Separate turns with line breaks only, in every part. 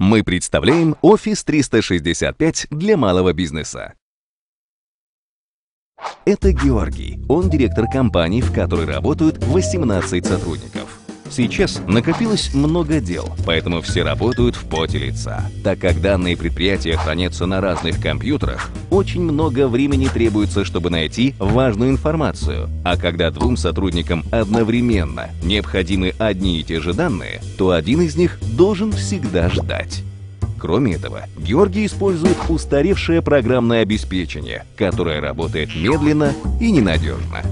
Мы представляем Office 365 для малого бизнеса. Это Георгий. Он директор компании, в которой работают 18 сотрудников. Сейчас накопилось много дел, поэтому все работают в поте лица. Так как данные предприятия хранятся на разных компьютерах, очень много времени требуется, чтобы найти важную информацию. А когда двум сотрудникам одновременно необходимы одни и те же данные, то один из них должен всегда ждать. Кроме этого, Георгий использует устаревшее программное обеспечение, которое работает медленно и ненадежно.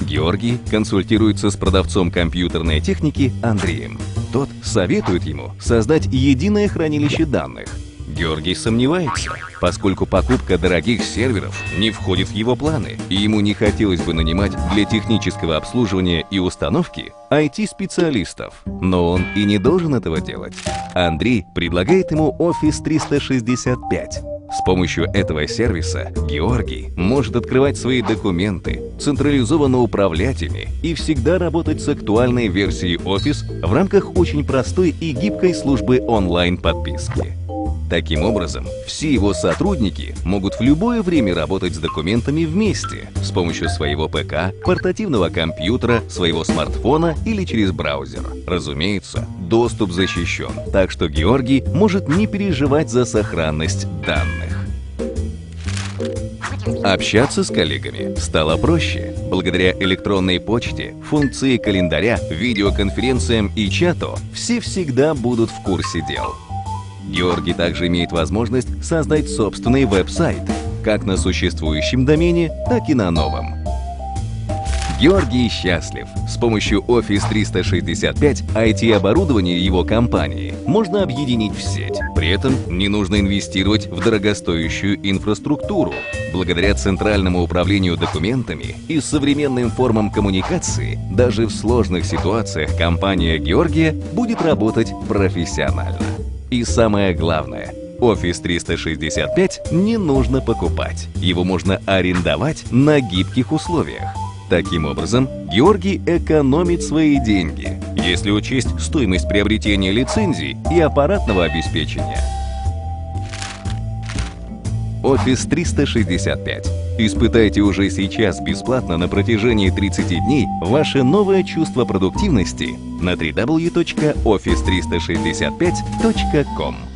Георгий консультируется с продавцом компьютерной техники Андреем. Тот советует ему создать единое хранилище данных. Георгий сомневается, поскольку покупка дорогих серверов не входит в его планы, и ему не хотелось бы нанимать для технического обслуживания и установки IT-специалистов. Но он и не должен этого делать. Андрей предлагает ему Office 365, с помощью этого сервиса Георгий может открывать свои документы, централизованно управлять ими и всегда работать с актуальной версией Office в рамках очень простой и гибкой службы онлайн-подписки. Таким образом, все его сотрудники могут в любое время работать с документами вместе с помощью своего ПК, портативного компьютера, своего смартфона или через браузер. Разумеется, доступ защищен, так что Георгий может не переживать за сохранность данных. Общаться с коллегами стало проще. Благодаря электронной почте, функции календаря, видеоконференциям и чату все всегда будут в курсе дел. Георгий также имеет возможность создать собственный веб-сайт, как на существующем домене, так и на новом. Георгий счастлив. С помощью Office 365 IT-оборудование его компании можно объединить в сеть. При этом не нужно инвестировать в дорогостоящую инфраструктуру. Благодаря центральному управлению документами и современным формам коммуникации, даже в сложных ситуациях компания Георгия будет работать профессионально. И самое главное, Office 365 не нужно покупать. Его можно арендовать на гибких условиях. Таким образом, Георгий экономит свои деньги, если учесть стоимость приобретения лицензий и аппаратного обеспечения. Office 365. Испытайте уже сейчас бесплатно на протяжении 30 дней ваше новое чувство продуктивности на www.office365.com.